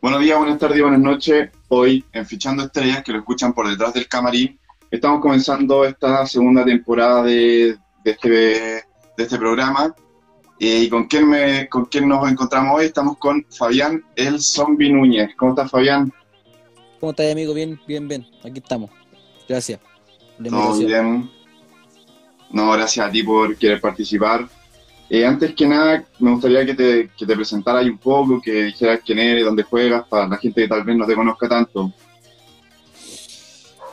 Buenos días, buenas tardes, buenas noches. Hoy en Fichando Estrellas, que lo escuchan por detrás del camarín, estamos comenzando esta segunda temporada de, de este, de este programa. Eh, ¿Y con quién, me, con quién nos encontramos hoy? Estamos con Fabián El Zombie Núñez. ¿Cómo estás, Fabián? ¿Cómo estás, amigo? Bien, bien, bien. Aquí estamos. Gracias. Todo bien. No, gracias a ti por querer participar. Eh, antes que nada, me gustaría que te, que te presentaras un poco, que dijeras quién eres, dónde juegas, para la gente que tal vez no te conozca tanto.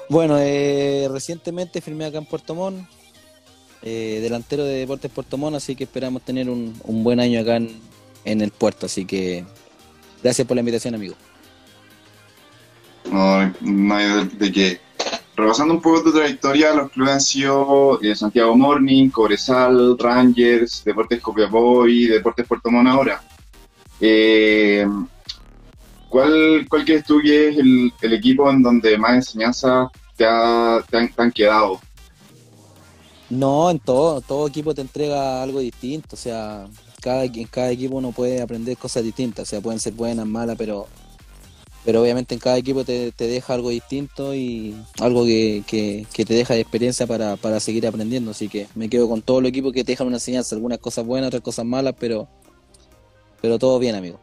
Bueno, eh, recientemente firmé acá en Puerto Montt, eh, delantero de Deportes Puerto Montt, así que esperamos tener un, un buen año acá en, en el puerto. Así que gracias por la invitación, amigo. No, no hay de, de qué. Repasando un poco tu trayectoria, los clubes han sido eh, Santiago Morning, Cobresal, Rangers, Deportes Copiapó y Deportes Puerto Montt ahora. Eh, ¿cuál, ¿Cuál crees tú que es el, equipo en donde más enseñanzas te, ha- te han quedado? No, en todo, todo equipo te entrega algo distinto, o sea, cada, en cada equipo uno puede aprender cosas distintas, o sea, pueden ser buenas, malas, pero, pero obviamente en cada equipo te, te deja algo distinto y algo que, que- que te deja de experiencia para, para seguir aprendiendo, así que me quedo con todos los equipos que te dejan una enseñanza, algunas cosas buenas, otras cosas malas, pero, pero todo bien, amigo.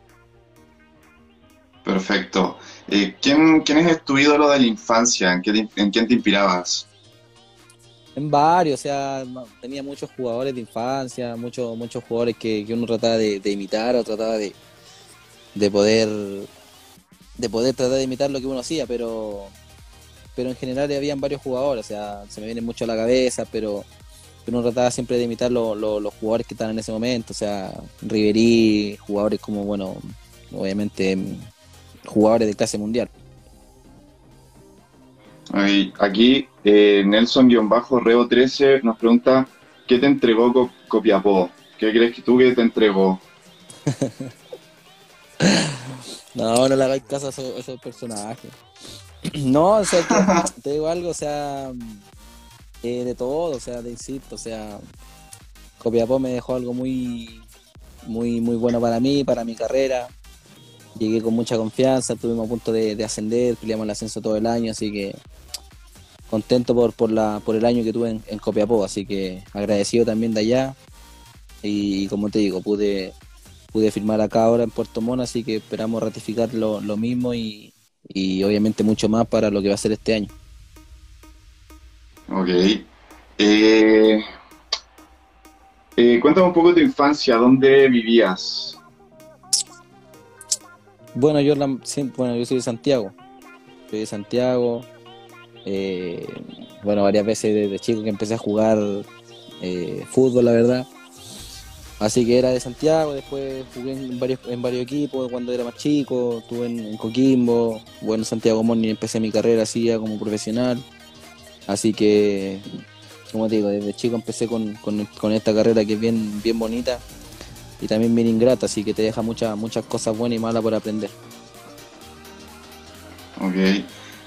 Perfecto. Eh, ¿quién, ¿Quién es tu ídolo de la infancia? ¿En, qué te- en quién te inspirabas? En varios, o sea, tenía muchos jugadores de infancia, muchos, muchos jugadores que, que uno trataba de, de imitar o trataba de, de poder de poder tratar de imitar lo que uno hacía, pero pero en general habían varios jugadores, o sea, se me vienen mucho a la cabeza, pero uno trataba siempre de imitar lo- lo- los jugadores que estaban en ese momento, o sea, Riverí, jugadores como, bueno, obviamente jugadores de clase mundial. Aquí eh, Nelson-Reo13 nos pregunta, ¿qué te entregó Co- Copiapó? ¿Qué crees que tú que te entregó? No, no le hagáis caso a esos, a esos personajes. No, o sea, que te digo algo, o sea, eh, de todo, o sea, te insisto, o sea, Copiapó me dejó algo muy, muy, muy bueno para mí, para mi carrera. Llegué con mucha confianza, estuvimos a punto de, de ascender, peleamos el ascenso todo el año, así que contento por, por, la, por el año que tuve en, en Copiapó, así que agradecido también de allá. Y, como te digo, pude, pude firmar acá ahora en Puerto Montt, así que esperamos ratificar lo, lo mismo y, y obviamente mucho más para lo que va a ser este año. Ok. Eh, eh, cuéntame un poco de tu infancia, ¿dónde vivías? Bueno, yo, la- bueno, yo soy de Santiago, soy de Santiago, eh, bueno, varias veces desde chico que empecé a jugar eh, fútbol, la verdad. Así que era de Santiago, después jugué en varios, en varios equipos cuando era más chico, estuve en, en Coquimbo, bueno, en Santiago Morning empecé mi carrera así ya como profesional. Así que, como te digo, desde chico empecé con, con- con esta carrera que es bien, bien bonita y también bien ingrata, así que te deja muchas, muchas cosas buenas y malas por aprender. Ok.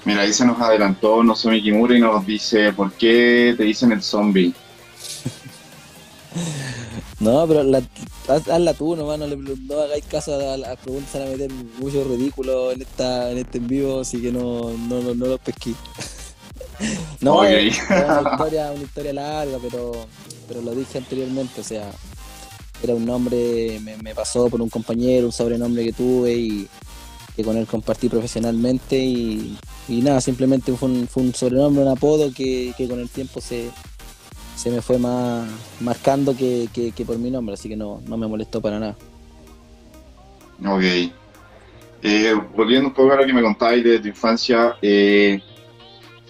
Mira, ahí se nos adelantó Nozomi Kimura y nos dice, ¿por qué te dicen el zombie? No, pero la, haz- hazla tú nomás, no, le, no hagáis caso a las preguntas, a meter mucho ridículo en esta en este en vivo, así que no, no, no, no los pesqué. no, es, una, historia, una historia larga, pero, pero lo dije anteriormente, o sea, era un nombre, me, me pasó por un compañero, un sobrenombre que tuve y que con él compartí profesionalmente y, y nada, simplemente fue un, fue un sobrenombre, un apodo que, que con el tiempo se, se me fue más marcando que, que- que por mi nombre, así que no, no me molestó para nada. Ok. Eh, volviendo un poco a lo que me contabais de tu infancia, eh,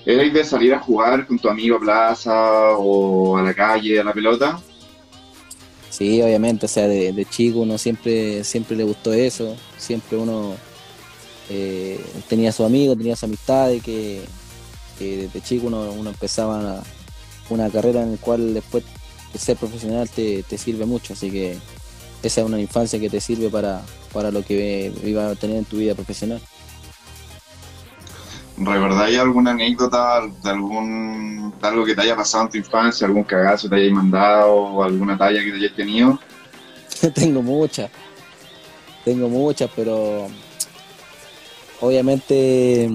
¿erais de salir a jugar con tu amigo a plaza o a la calle, a la pelota? Sí, obviamente, o sea, de, de chico uno siempre, siempre le gustó eso, siempre uno eh, tenía su amigo, tenía su amistades, que, que desde chico uno, uno empezaba una, una carrera en la cual después de ser profesional te, te sirve mucho, así que esa es una infancia que te sirve para, para lo que iba a tener en tu vida profesional. ¿Recordáis alguna anécdota de algún de algo que te haya pasado en tu infancia, algún cagazo que te hayas mandado o alguna talla que te hayas tenido? tengo muchas, tengo muchas, pero obviamente,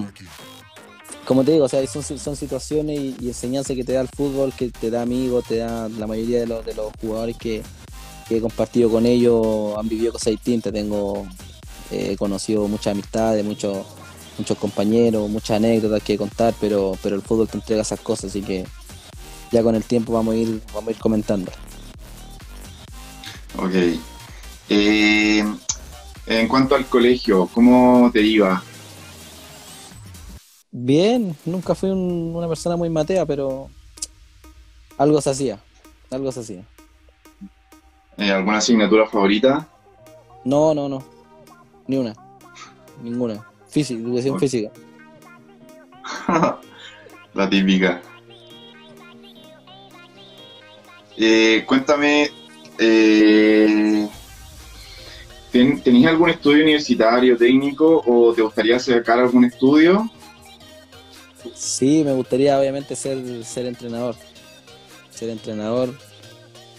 como te digo, o sea, son, situaciones y, enseñanzas que te da el fútbol, que te da amigos, te da la mayoría de los, de los jugadores que, he compartido con ellos, han vivido cosas distintas, tengo he conocido muchas amistades, muchos compañeros, muchas anécdotas que contar, pero, pero el fútbol te entrega esas cosas, así que ya con el tiempo vamos a ir, vamos a ir comentando. Ok. Eh, en cuanto al colegio, ¿cómo te iba? Bien, nunca fui una persona muy matea, pero algo se hacía, algo se hacía. Eh, ¿Alguna asignatura favorita? No, no, no, ni una, ninguna. Física, educación física. La típica. Eh, cuéntame, eh, ¿tenías algún estudio universitario, técnico o te gustaría sacar algún estudio? Sí, me gustaría obviamente ser, ser entrenador. Ser entrenador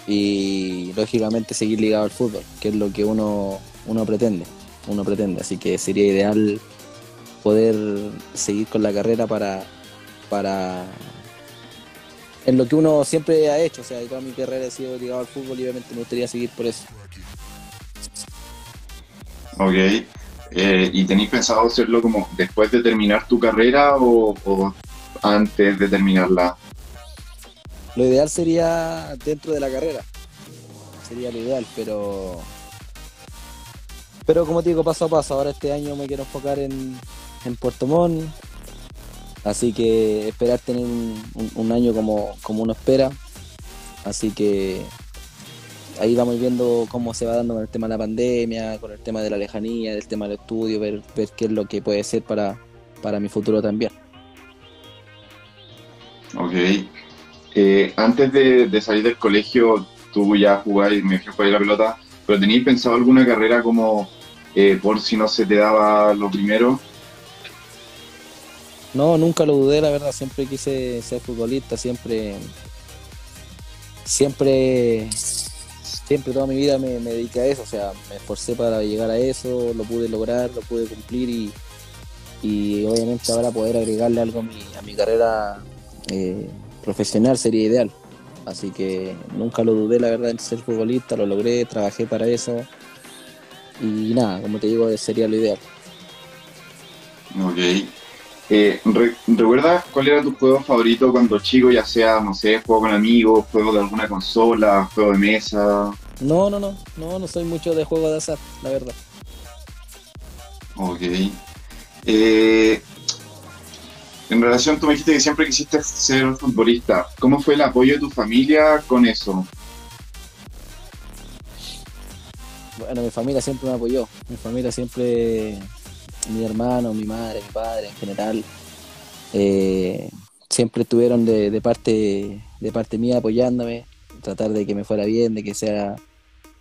y lógicamente seguir ligado al fútbol, que es lo que uno, uno pretende. Uno pretende, así que sería ideal poder seguir con la carrera para, para en lo que uno siempre ha hecho, o sea, toda mi carrera he sido ligado al fútbol y obviamente me gustaría seguir por eso. Ok, eh, ¿y tenéis pensado hacerlo como después de terminar tu carrera o, antes de terminarla? Lo ideal sería dentro de la carrera, sería lo ideal, pero pero como te digo, paso a paso, ahora este año me quiero enfocar en, en Puerto Montt. Así que esperar tener un, año como, como uno espera. Así que ahí vamos viendo cómo se va dando con el tema de la pandemia, con el tema de la lejanía, del tema del estudio, ver, ver qué es lo que puede ser para, para mi futuro también. Ok. Eh, antes de, salir del colegio, tú ya jugabas, me fui a la pelota, pero ¿tenías pensado alguna carrera como eh, por si no se te daba lo primero? No, nunca lo dudé, la verdad, siempre quise ser futbolista, siempre, siempre, siempre toda mi vida me, dediqué a eso, o sea, me esforcé para llegar a eso, lo pude lograr, lo pude cumplir y, y obviamente ahora poder agregarle algo a mi, a mi carrera eh, profesional sería ideal. Así que nunca lo dudé, la verdad, en ser futbolista, lo logré, trabajé para eso y nada, como te digo, sería lo ideal. Ok. Eh, ¿Recuerdas cuál era tu juego favorito cuando chico, ya sea, no sé, juego con amigos, juego de alguna consola, juego de mesa? No, no, no, no, no soy mucho de juego de azar, la verdad. Ok. Eh, en relación, tú me dijiste que siempre quisiste ser futbolista. ¿Cómo fue el apoyo de tu familia con eso? Bueno, mi familia siempre me apoyó. Mi familia siempre mi hermano, mi madre, mi padre en general, eh, siempre estuvieron de, parte, de parte mía apoyándome, tratar de que me fuera bien, de que sea,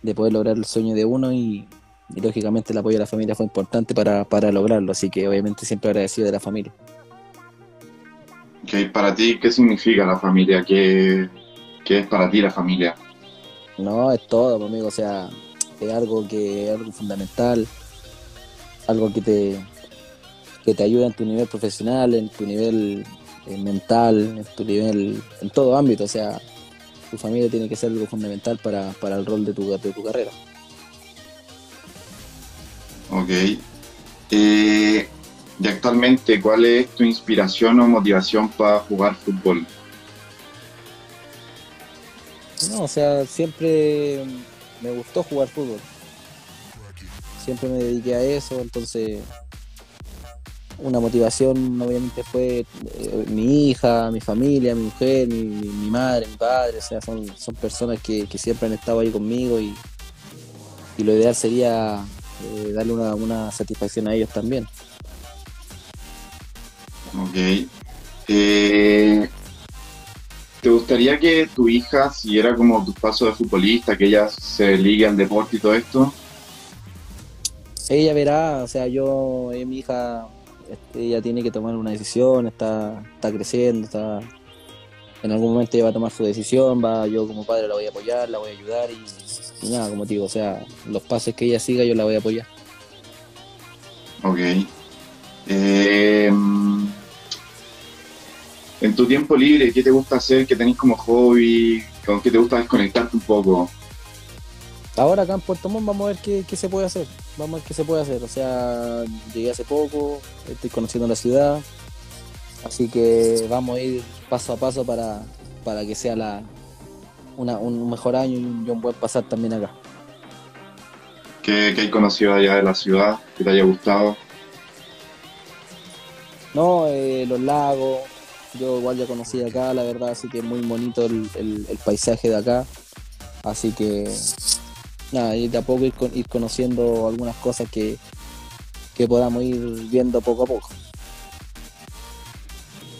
de poder lograr el sueño de uno y, lógicamente el apoyo de la familia fue importante para, lograrlo, así que obviamente siempre agradecido de la familia. Okay, para ti, ¿qué significa la familia? ¿Qué, ¿Qué, es para ti la familia? No, es todo, conmigo, o sea, es algo que es algo fundamental algo que te, que te ayuda en tu nivel profesional, en tu nivel eh, mental, en tu nivel, en todo ámbito. O sea, tu familia tiene que ser algo fundamental para, el rol de tu, de tu carrera. Ok. Eh, y actualmente, ¿cuál es tu inspiración o motivación para jugar fútbol? No, o sea, siempre me gustó jugar fútbol siempre me dediqué a eso, entonces una motivación obviamente fue eh, mi hija, mi familia, mi mujer, mi, madre, mi padre, o sea, son, son personas que, siempre han estado ahí conmigo y, lo ideal sería eh, darle una, satisfacción a ellos también. Ok. Eh, ¿Te gustaría que tu hija siguiera como tu paso de futbolista, que ella se ligue al deporte y todo esto? Ella verá, o sea, yo, eh, mi hija este, ella tiene que tomar una decisión, está, está creciendo, está en algún momento ella va a tomar su decisión, va, yo como padre la voy a apoyar, la voy a ayudar y, y nada, como te digo, o sea, los pases que ella siga yo la voy a apoyar. Ok. Eh, en tu tiempo libre, ¿qué te gusta hacer? ¿Qué tenés como hobby? ¿Con qué te gusta desconectarte un poco? Ahora acá en Puerto Montt vamos a ver qué, qué se puede hacer. Vamos a ver qué se puede hacer. O sea, llegué hace poco, estoy conociendo la ciudad. Así que vamos a ir paso a paso para, para que sea la, una- un mejor año y un, buen pasar también acá. ¿Qué, qué hay conocido allá de la ciudad? ¿Qué te haya gustado? No, eh, los lagos, yo igual ya conocí acá, la verdad, así que es muy bonito el, el- el paisaje de acá. Así que, nada, y de a poco ir, con- ir conociendo algunas cosas que, que podamos ir viendo poco a poco.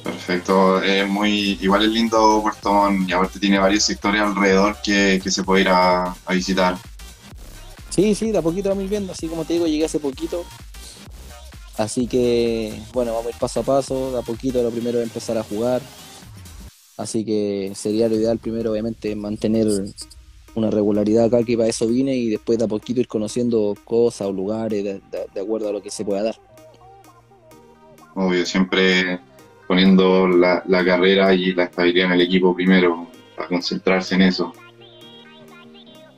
Perfecto, es muy, igual es lindo Puerto Montt y aparte tiene varios sectores alrededor que, que se puede ir a, a visitar. Sí, sí, de a poquito vamos a ir viendo, así como te digo, llegué hace poquito. Así que, bueno, vamos a ir paso a paso, de a poquito, lo primero es empezar a jugar. Así que sería lo ideal primero, obviamente, mantener una regularidad acá, que para eso vine, y después de a poquito ir conociendo cosas o lugares de, de- de acuerdo a lo que se pueda dar. Obvio, siempre poniendo la, la carrera y la estabilidad en el equipo primero, para concentrarse en eso.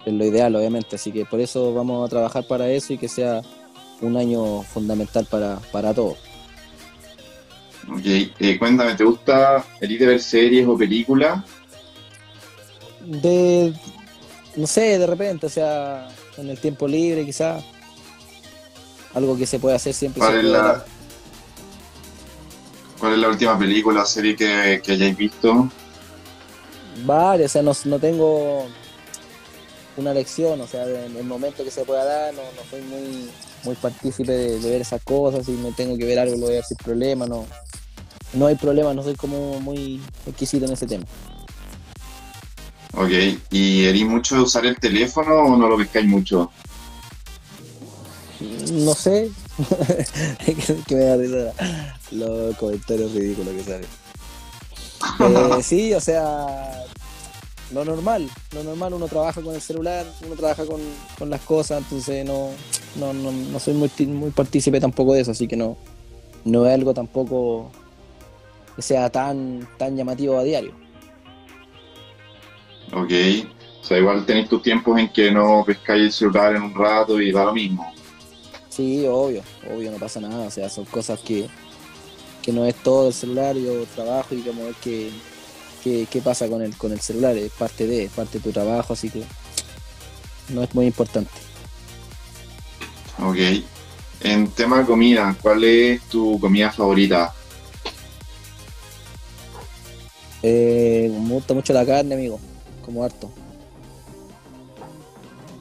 Es lo ideal, obviamente, así que por eso vamos a trabajar para eso y que sea un año fundamental para, para todos. Ok, eh, cuéntame, ¿te gusta eres de ver series o películas? de no sé, de repente, o sea, en el tiempo libre quizás algo que se puede hacer siempre ¿Cuál es la, cuál es la última película o serie que, que hayáis visto? varias, o sea, no, no tengo una lección, o sea, en el momento que se pueda dar, no, no soy muy muy partícipe de, de ver esas cosas, si me tengo que ver algo lo voy a ver sin problema, no no hay problema, no soy como muy exquisito en ese tema. Ok, ¿y eres mucho de usar el teléfono o no lo pescáis mucho? No sé, que, me da risa los comentarios ridículos que salen. Eh, sí, o sea, lo normal, lo normal, uno trabaja con el celular, uno trabaja con, con las cosas, entonces no, no, no, no soy muy, muy partícipe tampoco de eso, así que no, no es algo tampoco que sea tan, tan llamativo a diario. Ok, o sea, igual tenéis tus tiempos en que no pescáis el celular en un rato y da lo mismo. Sí, obvio, obvio, no pasa nada, o sea, son cosas que, que no es todo el celular, yo trabajo y como qué, qué, qué pasa con el, con el celular, es parte de, es parte de tu trabajo, así que no es muy importante. Ok, en tema de comida, ¿cuál es tu comida favorita? Eh, me gusta mucho la carne, amigo, como harto.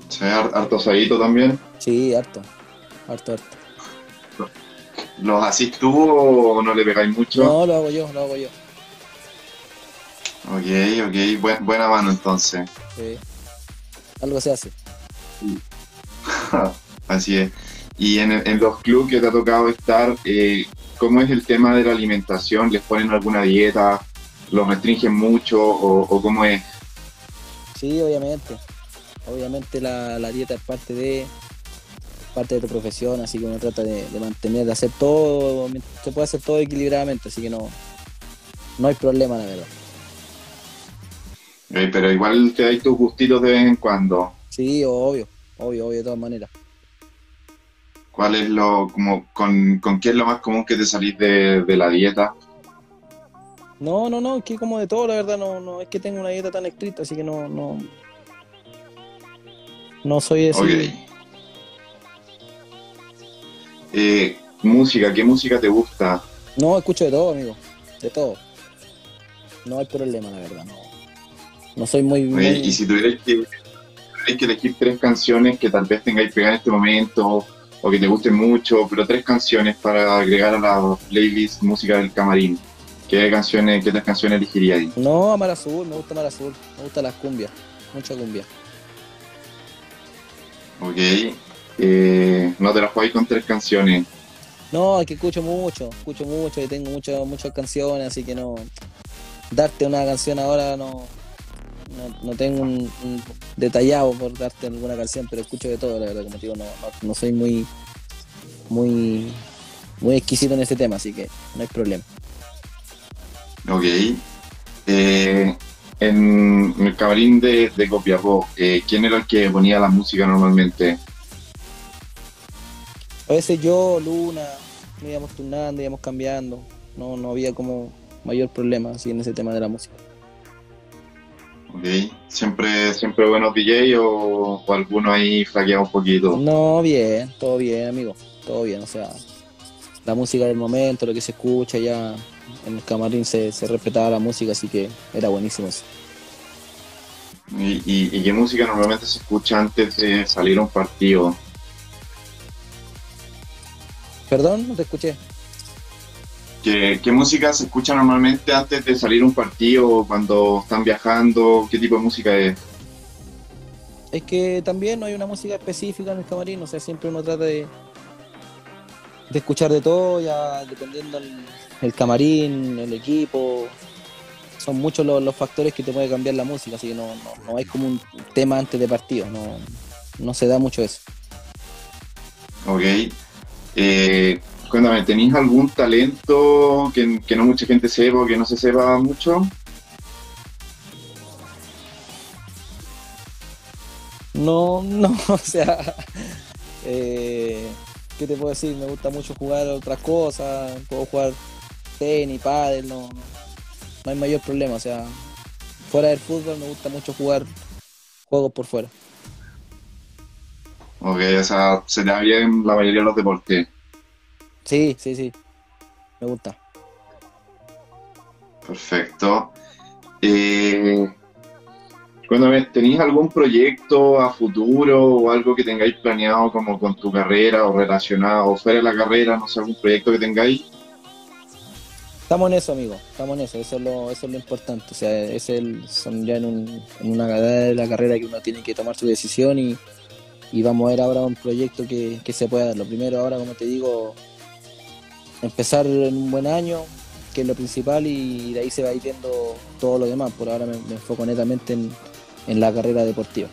¿Se ve har- harto asadito también? Sí, harto, harto, harto. ¿Los hacís tú o no le pegáis mucho? No, lo hago yo, lo hago yo. Ok, ok, buen- buena mano entonces. sí. Algo se hace. Así es. Y en, en los clubes que te ha tocado estar, eh, ¿cómo es el tema de la alimentación? ¿Les ponen alguna dieta? ¿Los restringen mucho o, o cómo es? Sí, obviamente. Obviamente la, la dieta es parte de parte de tu profesión, así que uno trata de, de mantener, de hacer todo, se puede hacer todo equilibradamente, así que no, no hay problema, la verdad. Eh, pero igual te dais tus gustitos de vez en cuando. Sí, obvio, obvio, obvio, de todas maneras. ¿Cuál es lo, como, con, con qué es lo más común que te salís de, de la dieta? No, no, no, es que como de todo, la verdad, no, no es que tenga una dieta tan estricta, así que no, no, no soy así. Ok. Eh, música, ¿qué música te gusta? No, escucho de todo, amigo, de todo. No hay problema, la verdad, no. No soy muy, muy- Oye, y si tuvierais que, tuvierais que elegir tres canciones que tal vez tengáis pegar en este momento o que te gusten mucho, pero tres canciones para agregar a la playlist música del camarín, ¿qué canciones, qué tres canciones elegiríais? No, Amar Azul, me gusta Amar Azul, me gustan las cumbias, mucha cumbia. Ok, eh, no te las jugáis con tres canciones. No, es que escucho mucho, escucho mucho y tengo muchas muchas canciones, así que no. Darte una canción ahora no. No, no tengo un, un detallado por darte alguna canción, pero escucho de todo, la verdad, como te digo, no, no, no soy muy. muy. muy exquisito en ese tema, así que no hay problema. Ok. Eh, en el camarín de, de Copiapó, eh, ¿quién era el que ponía la música normalmente? A veces yo, Luna, nos íbamos turnando, íbamos cambiando. No, no había como mayor problema así en ese tema de la música. Ok. ¿Siempre, siempre buenos DJ o, o alguno ahí flaqueaba un poquito? No, bien, todo bien, amigo. Todo bien, o sea, la música del momento, lo que se escucha ya en el camarín se, se respetaba la música, así que era buenísimo eso. ¿Y, y, y qué música normalmente se escucha antes de salir a un partido? Perdón, no te escuché. ¿Qué, qué música se escucha normalmente antes de salir a un partido cuando están viajando? ¿Qué tipo de música es? Es que también no hay una música específica en el camarín, o sea, siempre uno trata de, de escuchar de todo, ya dependiendo el, el camarín, el equipo. Son muchos los, los factores que te pueden cambiar la música, así que no, no, no hay como un tema antes de partido, no, no se da mucho eso. Ok. Eh, cuéntame, ¿tenéis algún talento que, que no mucha gente sepa o que no se sepa mucho? No, no, o sea, eh, ¿qué te puedo decir? Me gusta mucho jugar otras cosas, puedo jugar tenis, pádel, no, no hay mayor problema, o sea, fuera del fútbol me gusta mucho jugar juegos por fuera. Ok, o sea, se te da bien la mayoría de los deportes. Sí, sí, sí, me gusta. Perfecto. Eh, cuéntame, ¿tenéis algún proyecto a futuro o algo que tengáis planeado como con tu carrera o relacionado o fuera de la carrera, no sé, algún proyecto que tengáis? Estamos en eso, amigo, estamos en eso, eso es lo, eso es lo importante, o sea, es el, son ya en, un- en una edad de la carrera que uno tiene que tomar su decisión y, y vamos a ver ahora un proyecto que, que se pueda dar. Lo primero ahora, como te digo, empezar en un buen año, que es lo principal, y de ahí se va a ir viendo todo lo demás. Por ahora me, me enfoco netamente en, en la carrera deportiva.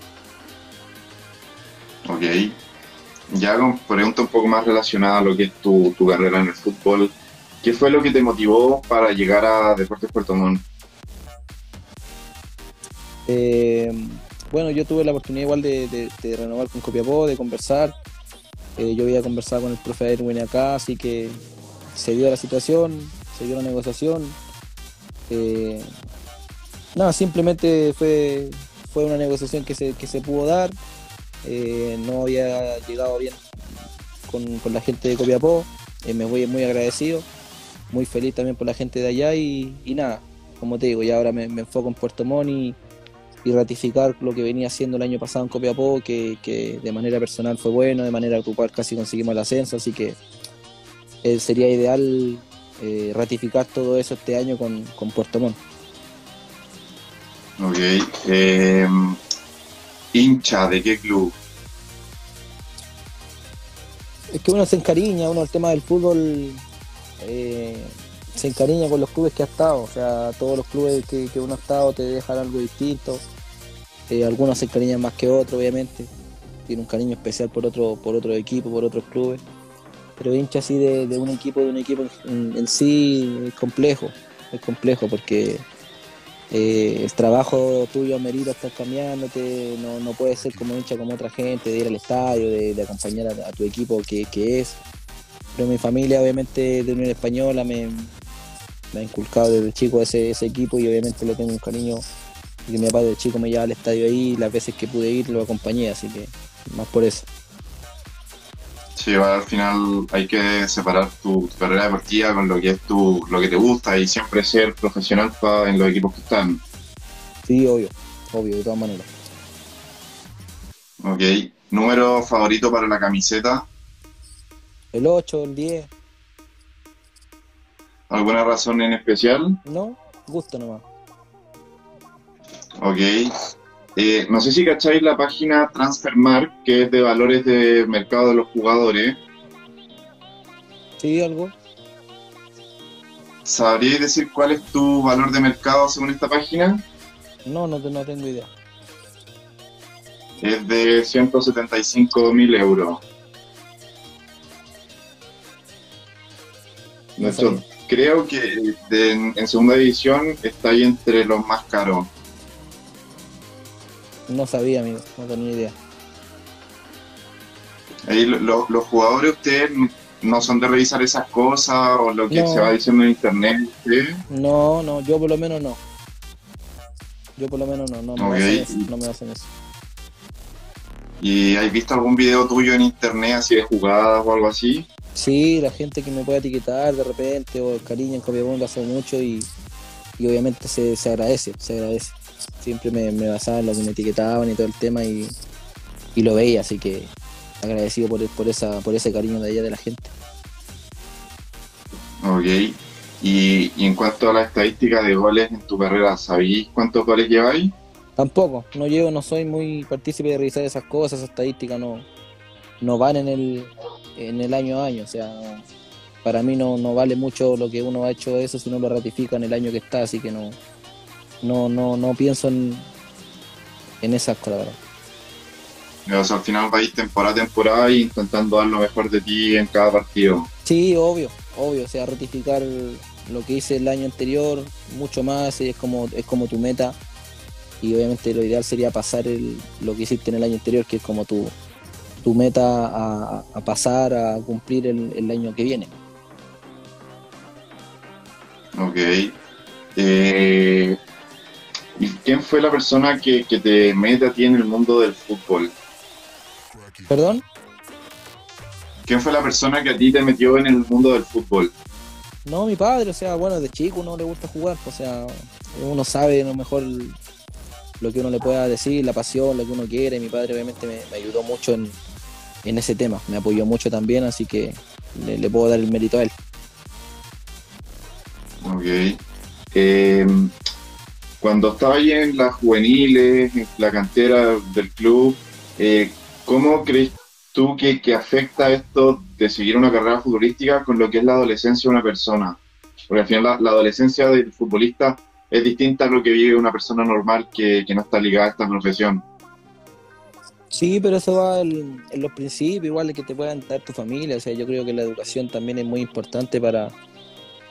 Ok. Ya con pregunta un poco más relacionada a lo que es tu, tu carrera en el fútbol. ¿Qué fue lo que te motivó para llegar a Deportes Puerto Montt? Eh, bueno, yo tuve la oportunidad igual de, de- de renovar con Copiapó, de conversar. Eh, yo había conversado con el profe Erwin acá, así que se dio la situación, se dio la negociación. Eh, nada, simplemente fue, fue una negociación que se, que se pudo dar. Eh, no había llegado bien con, con la gente de Copiapó. Eh, me voy muy agradecido, muy feliz también por la gente de allá y, y nada, como te digo, ya ahora me, enfoco en Puerto Montt y, y ratificar lo que venía haciendo el año pasado en Copiapó, que, que de manera personal fue bueno, de manera grupal casi conseguimos el ascenso, así que eh, sería ideal ratificar todo eso este año con, con Puerto Montt. Ok. Eh, hincha, ¿de qué club? Es que uno se encariña, uno el tema del fútbol eh, se encariña con los clubes que ha estado, o sea, todos los clubes que, que uno ha estado te dejan algo distinto, Eh, algunos se encariñan más que otros, obviamente, tiene un cariño especial por otro, por otro equipo, por otros clubes, pero hincha así de, de un equipo, de un equipo en, en sí es complejo, es complejo porque eh, el trabajo tuyo amerita estar cambiándote, no, no puedes ser como hincha como otra gente, de ir al estadio, de, acompañar a, tu equipo que, que es. Pero mi familia obviamente de Unión Española me, me ha inculcado desde chico ese, ese equipo y obviamente le tengo un cariño y que mi papá de chico me llevaba al estadio ahí las veces que pude ir lo acompañé, así que más por eso. Sí, al final hay que separar tu, tu carrera deportiva con lo que es tu, lo que te gusta y siempre ser profesional pa- en los equipos que están. Sí, obvio, obvio, de todas maneras. Ok. ¿Número favorito para la camiseta? El 8, el 10, ¿Alguna razón en especial? no, gusto nomás. Ok. Eh, no sé si cacháis la página Transfermarkt, que es de valores de mercado de los jugadores. Sí, algo. ¿Sabrías decir cuál es tu valor de mercado según esta página? No, no, no tengo idea. Es de 175 mil euros. Nuestro- creo que de- en segunda división está ahí entre los más caros. No sabía, amigo, no tenía idea. Ahí lo- lo- los jugadores, ustedes no son de revisar esas cosas o lo que No. se va diciendo en internet. No, no, yo por lo menos no. Yo por lo menos no, no me Ok. baso en eso, no me baso en eso. ¿Y has visto algún video tuyo en internet así de jugadas o algo así? Sí, la gente que me puede etiquetar de repente o el cariño en Copiapó lo hace mucho y, y obviamente se, se agradece, se agradece. Siempre me, me basaba en lo que me etiquetaban y todo el tema y, y lo veía, así que agradecido por, por, esa, por ese cariño de ella de la gente. Ok. Y, y en cuanto a la estadística de goles en tu carrera, ¿sabéis cuántos goles lleváis? Tampoco, no llevo, no soy muy partícipe de revisar esas cosas, esas estadísticas no, no van en el, en el año a año, o sea, para mí no, no vale mucho lo que uno ha hecho eso si no lo ratifica en el año que está, así que no, no, no, no pienso en, en esas cosas. O sea, al final vais temporada a temporada y intentando dar lo mejor de ti en cada partido. Sí, obvio, obvio, o sea, ratificar lo que hice el año anterior, mucho más, es como, es como tu meta. Y obviamente lo ideal sería pasar el, lo que hiciste en el año anterior, que es como tu, tu meta a, a pasar, a cumplir el, el año que viene. Ok. Eh, ¿Y quién fue la persona que, que te mete a ti en el mundo del fútbol? ¿Perdón? ¿Quién fue la persona que a ti te metió en el mundo del fútbol? No, mi padre, o sea, bueno, de chico uno le gusta jugar, o sea, uno sabe a lo mejor lo que uno le pueda decir, la pasión, lo que uno quiere. Mi padre obviamente me, me ayudó mucho en, en ese tema, me apoyó mucho también, así que le, le puedo dar el mérito a él. Ok. Eh, cuando estaba ahí en las juveniles, en la cantera del club, eh, ¿cómo crees tú que, que afecta esto de seguir una carrera futbolística con lo que es la adolescencia de una persona? Porque al final la, adolescencia del futbolista es distinta a lo que vive una persona normal que, que no está ligada a esta profesión. Sí, pero eso va en, en los principios, igual que te puedan dar tu familia. O sea, yo creo que la educación también es muy importante para,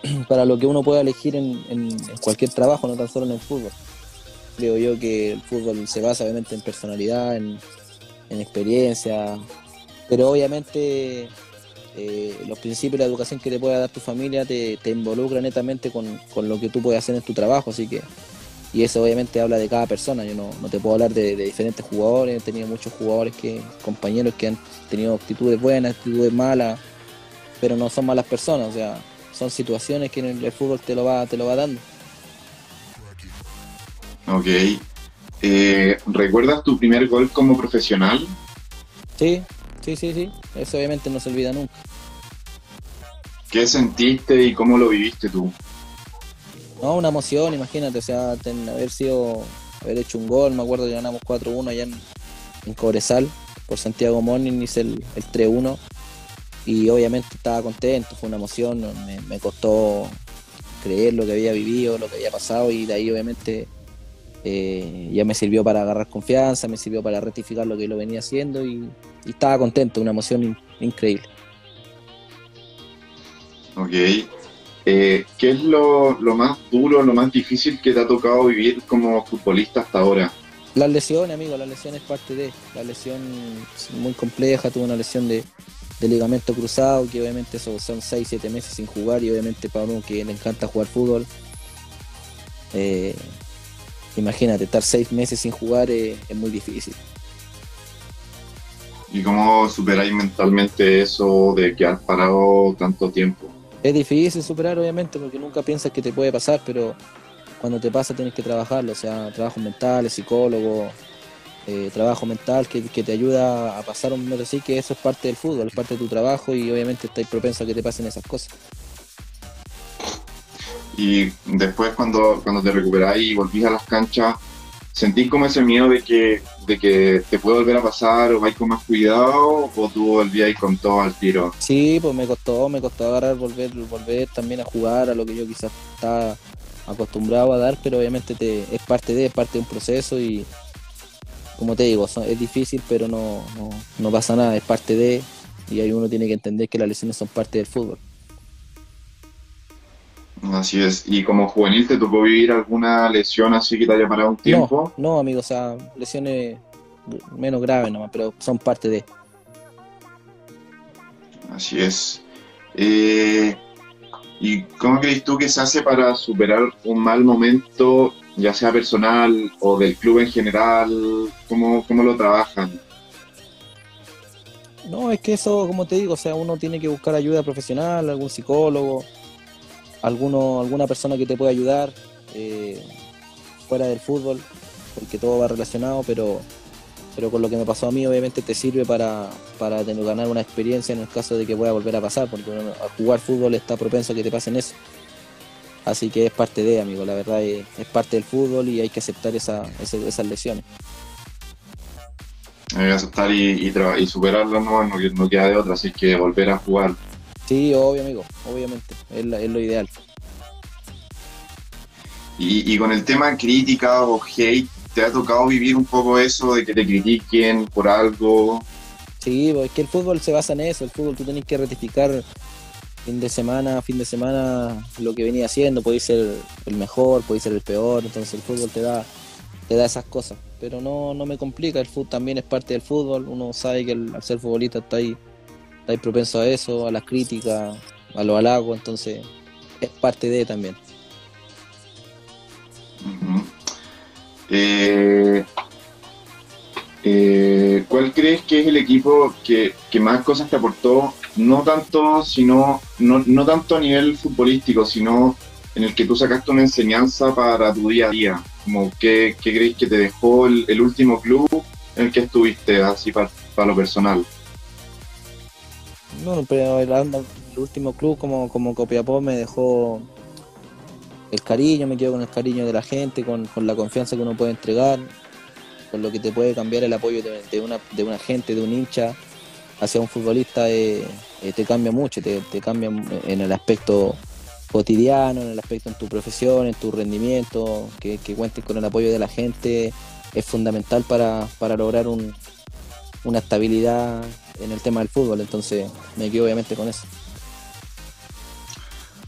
para lo que uno pueda elegir en, cualquier trabajo, no tan solo en el fútbol. Creo yo que el fútbol se basa obviamente en personalidad, en, en experiencia, pero obviamente eh, los principios de la educación que te pueda dar tu familia te, te involucra netamente con, con lo que tú puedes hacer en tu trabajo, así que y eso obviamente habla de cada persona. Yo no, no te puedo hablar de, de diferentes jugadores. He tenido muchos jugadores que, compañeros que han tenido actitudes buenas, actitudes malas, pero no son malas personas. O sea, son situaciones que en el, el fútbol te lo va, te lo va dando. Ok. Eh, ¿Recuerdas tu primer gol como profesional? Sí, sí, sí, sí. Eso obviamente no se olvida nunca. ¿Qué sentiste y cómo lo viviste tú? No, una emoción, imagínate, o sea, ten- haber sido, haber hecho un gol, me acuerdo que ganamos 4-1 allá en, en Cobresal, por Santiago Morning hice el, el 3-1 y obviamente estaba contento, fue una emoción, me, me costó creer lo que había vivido, lo que había pasado y de ahí obviamente eh, ya me sirvió para agarrar confianza, me sirvió para rectificar lo que lo venía haciendo y, y estaba contento, una emoción in- increíble. Ok. Eh, ¿Qué es lo, lo más duro, lo más difícil que te ha tocado vivir como futbolista hasta ahora? Las lesiones, amigo, la lesión es parte de. La lesión es muy compleja, tuve una lesión de, de ligamento cruzado, que obviamente eso son 6-7 meses sin jugar, y obviamente para uno que le encanta jugar fútbol, eh, imagínate, estar 6 meses sin jugar es muy difícil. ¿Y cómo superáis mentalmente eso de quedar parado tanto tiempo? Es difícil superar, obviamente, porque nunca piensas que te puede pasar, pero cuando te pasa tienes que trabajarlo, o sea, trabajos mentales, psicólogo, eh, trabajo mental que, que te ayuda a pasar un momento así, que eso es parte del fútbol, es parte de tu trabajo y obviamente estás propenso a que te pasen esas cosas. Y después cuando, cuando te recuperáis y volvís a las canchas, ¿Sentís como ese miedo de que, de que te puede volver a pasar o vais con más cuidado o tú volvíais con todo al tiro? Sí, pues me costó, me costó agarrar, volver, volver también a jugar a lo que yo quizás estaba acostumbrado a dar, pero obviamente te, es parte de, es parte de un proceso y como te digo, es difícil, pero no, no, no pasa nada, es parte de, y ahí uno tiene que entender que las lesiones son parte del fútbol. Así es. ¿Y como juvenil te tocó vivir alguna lesión así que te haya parado un tiempo? No, no amigo, o sea, lesiones menos graves nomás, pero son parte de. Así es. Eh, ¿Y cómo crees tú que se hace para superar un mal momento, ya sea personal o del club en general? ¿Cómo, cómo lo trabajan? No, es que eso, como te digo, o sea, uno tiene que buscar ayuda profesional, algún psicólogo, alguno, alguna persona que te pueda ayudar eh, fuera del fútbol, porque todo va relacionado, pero, pero con lo que me pasó a mí obviamente te sirve para, para tener, ganar una experiencia en el caso de que pueda volver a pasar, porque al jugar fútbol está propenso a que te pasen eso. Así que es parte de, amigo, la verdad es, parte del fútbol y hay que aceptar esa, esas lesiones. Hay que aceptar y, y, superarlas, no, no, no queda de otra, así que volver a jugar Sí, obvio, amigo, obviamente, es, lo ideal. Y, con el tema crítica o hate, ¿te ha tocado vivir un poco eso de que te critiquen por algo? Sí, pues, es que el fútbol se basa en eso, el fútbol tú tienes que ratificar fin de semana, fin de semana lo que venía haciendo, puede ser el mejor, puede ser el peor, entonces el fútbol te da, te da esas cosas. Pero no, no me complica, el fútbol también es parte del fútbol, uno sabe que al ser futbolista está ahí estáis propenso a eso, a las críticas, a lo halagos, entonces es parte de también. Eh, eh, ¿Cuál crees que es el equipo que, más cosas te aportó? No tanto, sino, no, tanto a nivel futbolístico, sino en el que tú sacaste una enseñanza para tu día a día. Como ¿qué, crees que te dejó el, último club en el que estuviste, así para lo personal? No, pero el, último club como, como Copiapó me dejó el cariño, me quedo con el cariño de la gente, con, la confianza que uno puede entregar, con lo que te puede cambiar el apoyo de, una, de una gente, de un hincha hacia un futbolista, eh, eh, te cambia mucho, te, cambia en el aspecto cotidiano, en el aspecto en tu profesión, en tu rendimiento, que, cuentes con el apoyo de la gente, es fundamental para, para lograr un, una estabilidad en el tema del fútbol, entonces me quedo obviamente con eso.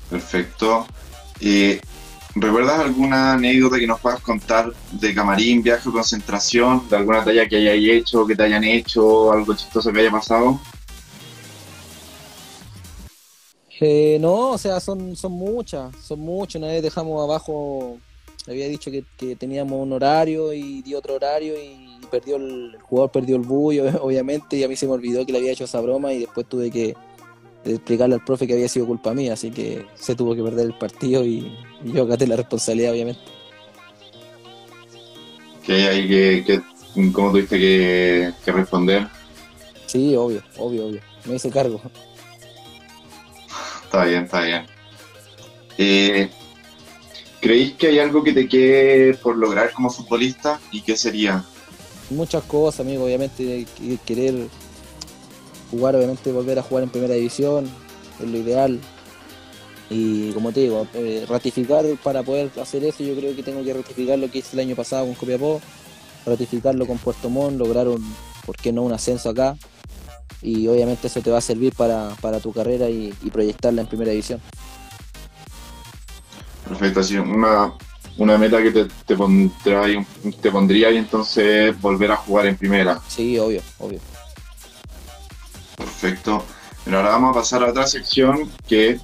Perfecto. Eh, ¿Recuerdas alguna anécdota que nos puedas contar de camarín, viaje concentración, de alguna talla que hayáis hecho, que te hayan hecho, algo chistoso que haya pasado? Eh, no, o sea, son, son muchas, son muchas. Una vez dejamos abajo, había dicho que, que teníamos un horario y di otro horario y perdió el, jugador perdió el bullo, obviamente, y a mí se me olvidó que le había hecho esa broma y después tuve que explicarle al profe que había sido culpa mía, así que se tuvo que perder el partido y, yo acaté la responsabilidad, obviamente. ¿Qué hay que, cómo tuviste que, responder? Sí, obvio, obvio, obvio. Me hice cargo. Está bien, está bien. Eh, ¿Creéis que hay algo que te quede por lograr como futbolista? ¿Y qué sería? muchas cosas, amigo. Obviamente, querer jugar, obviamente, volver a jugar en primera división es lo ideal. Y como te digo, eh, ratificar para poder hacer eso, yo creo que tengo que ratificar lo que hice el año pasado con Copiapó, ratificarlo con Puerto Montt, lograr un, ¿por qué no un ascenso acá? Y obviamente eso te va a servir para, tu carrera y, y proyectarla en primera división. Perfecto, así una, una meta que te, te, pondrá, te pondría y entonces volver a jugar en primera. Sí, obvio, obvio. Perfecto. Pero ahora vamos a pasar a otra sección que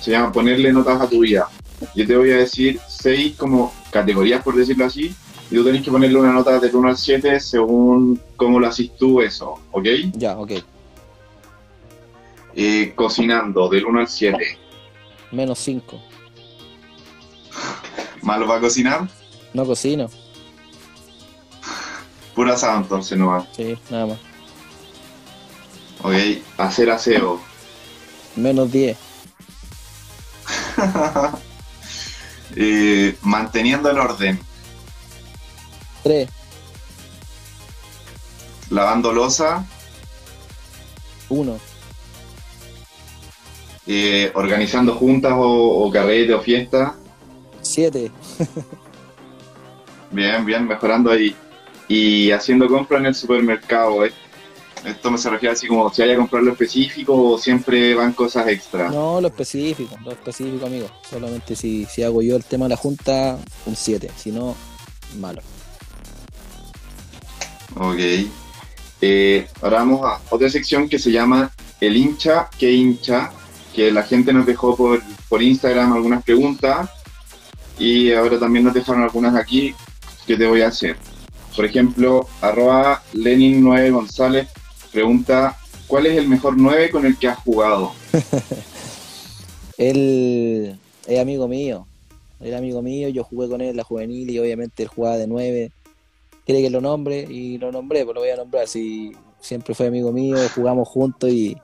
se llama ponerle notas a tu vida. Yo te voy a decir seis como categorías, por decirlo así, y tú tenés que ponerle una nota del 1 al 7 según cómo lo haces tú eso, ¿ok? Ya, ok. Eh, cocinando, del 1 al 7. Menos 5. ¿Malo para cocinar? No cocino. Pura asado entonces no va. Sí, nada más. Ok, hacer aseo. Menos 10. Eh, manteniendo el orden. Tres. Lavando losa, Uno. eh, organizando juntas o, o carrete o fiesta. Siete. Bien, bien, mejorando ahí. Y haciendo compras en el supermercado. ¿eh? Esto me se refiere así como si haya que comprar lo específico o siempre van cosas extra. No, lo específico, lo específico, amigo. Solamente si, si hago yo el tema de la junta, un 7. Si no, malo. Ok. Eh, ahora vamos a otra sección que se llama El hincha que hincha, que la gente nos dejó por, por Instagram algunas preguntas y ahora también nos dejaron algunas aquí que te voy a hacer. Por ejemplo, arroba Lenin9 González pregunta, ¿cuál es el mejor 9 con el que has jugado? Él es amigo mío. Era amigo mío, yo jugué con él en la juvenil y obviamente él jugaba de 9. Quiere que lo nombre y lo nombré, pues lo voy a nombrar. Si siempre fue amigo mío, jugamos juntos y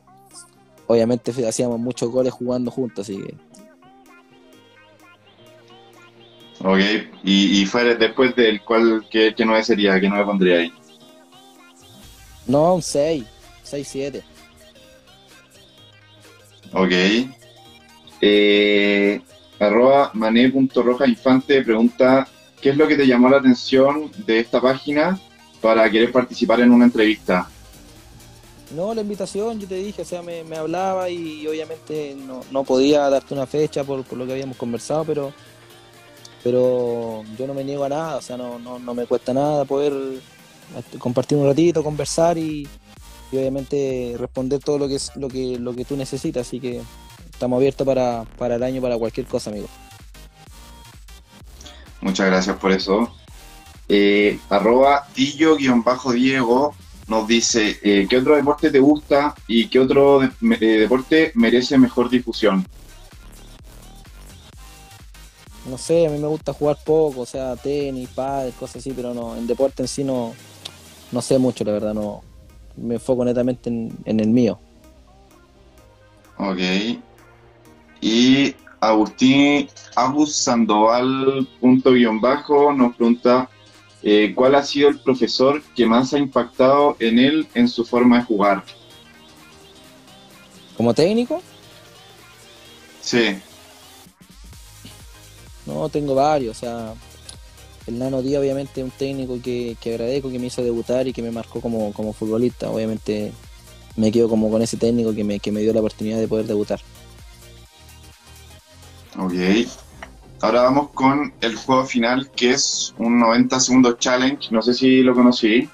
obviamente hacíamos muchos goles jugando juntos, así que Ok, y, y después del cual, ¿qué, qué 9 sería? ¿Qué 9 pondría ahí? No, un 6, 6, 7. Ok. Eh, arroba mané.rojainfante pregunta, ¿qué es lo que te llamó la atención de esta página para querer participar en una entrevista? No, la invitación, yo te dije, o sea, me, me hablaba y obviamente no, no podía darte una fecha por, por lo que habíamos conversado, pero pero yo no me niego a nada, o sea, no, no, no me cuesta nada poder compartir un ratito, conversar y, y obviamente responder todo lo que es lo que lo que tú necesitas, así que estamos abiertos para, para el año, para cualquier cosa, amigo. Muchas gracias por eso. Eh, arroba Tillo-Diego nos dice, eh, ¿qué otro deporte te gusta y qué otro de- me- eh, deporte merece mejor difusión? No sé, a mí me gusta jugar poco, o sea, tenis, pádel, cosas así, pero no, en deporte en sí no, no sé mucho, la verdad, no. Me enfoco netamente en, en el mío. Ok. Y Agustín Abus Sandoval punto guion bajo nos pregunta eh, ¿cuál ha sido el profesor que más ha impactado en él en su forma de jugar? Como técnico, Sí, no, tengo varios, o sea, el Nano Díaz obviamente es un técnico que, que agradezco, que me hizo debutar y que me marcó como, como futbolista. Obviamente me quedo como con ese técnico que me, que me dio la oportunidad de poder debutar. ok. Ahora vamos con el juego final que es un 90 segundos challenge. No sé si lo conocí.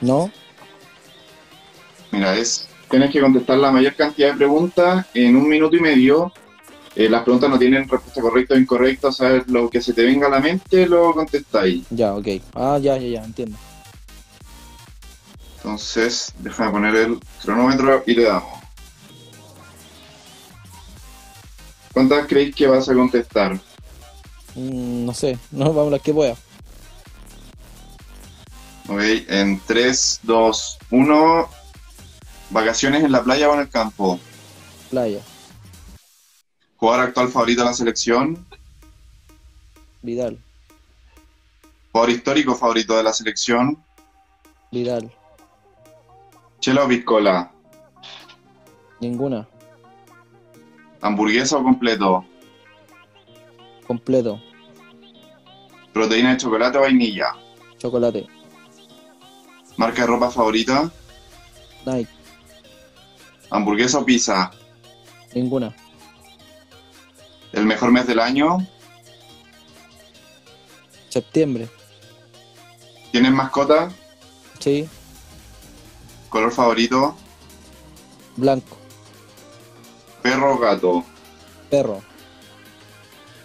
¿No? Mira, es tienes que contestar la mayor cantidad de preguntas en un minuto y medio. Eh, las preguntas no tienen respuesta correcta o incorrecta, o sea, lo que se te venga a la mente lo contestáis. Ya, ok. Ah, ya, ya, ya, entiendo. Entonces, déjame poner el cronómetro y le damos. ¿Cuántas creéis que vas a contestar? Mm, no sé, no vamos a las que pueda. Ok, en 3, 2, 1. ¿Vacaciones en la playa o en el campo? Playa, ¿Jugador actual favorito de la selección? Vidal, ¿Jugador histórico favorito de la selección? Vidal, ¿Chela o piscola? ninguna, ¿Hamburguesa o completo? completo, ¿Proteína de chocolate o vainilla? chocolate, ¿Marca de ropa favorita? Nike, ¿Hamburguesa o pizza? ninguna, ¿El mejor mes del año? septiembre, ¿Tienes mascota? sí, ¿Color favorito? blanco, ¿Perro o gato? perro,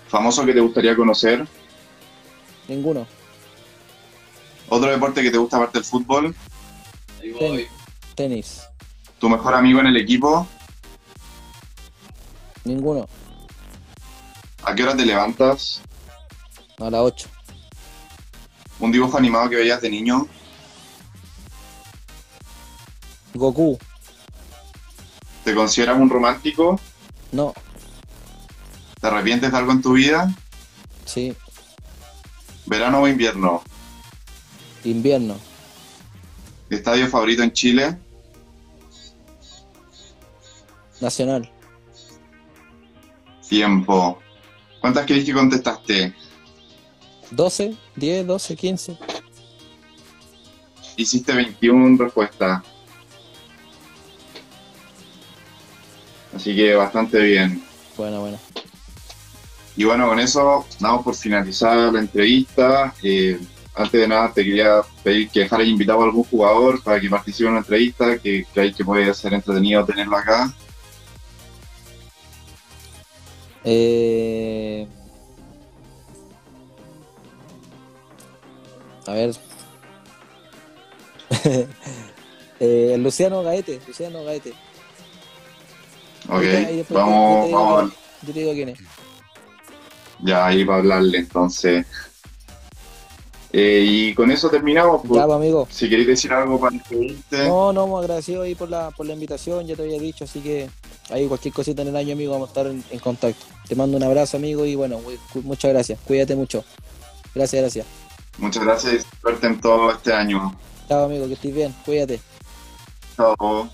¿Famoso que te gustaría conocer? ninguno, ¿Otro deporte que te gusta aparte del fútbol? tenis, tenis, ¿Tu mejor amigo en el equipo? ninguno, ¿A qué hora te levantas? a las 8, ¿Un dibujo animado que veías de niño? Goku, ¿Te consideras un romántico? no, ¿Te arrepientes de algo en tu vida? sí, ¿Verano o invierno? Invierno. ¿Estadio favorito en Chile? Nacional. Tiempo. ¿Cuántas crees que contestaste? 12, 10, 12, 15. Hiciste 21 respuestas. Así que bastante bien. Bueno, bueno. Y bueno, con eso damos por finalizar la entrevista. Eh, antes de nada, te quería pedir que dejaras invitado a algún jugador para que participe en la entrevista, que creáis que puede ser entretenido tenerlo acá. Eh... A ver. eh, Luciano Gaete, Luciano Gaete. Ok, vamos, yo te vamos. quién es. Yo te digo quién es. Ya, ahí para hablarle, entonces. Eh, y con eso terminamos. pues. Ya, pues, amigo. Si queréis decir algo para despedirte. No, no, muy agradecido ahí por la, por la invitación, ya te había dicho, así que ahí cualquier cosita en el año, amigo, vamos a estar en, en contacto. Te mando un abrazo, amigo, y bueno, muchas gracias. Cuídate mucho. Gracias, gracias. Muchas gracias y suerte en todo este año. Chao, amigo, que estés bien. Cuídate. Chao.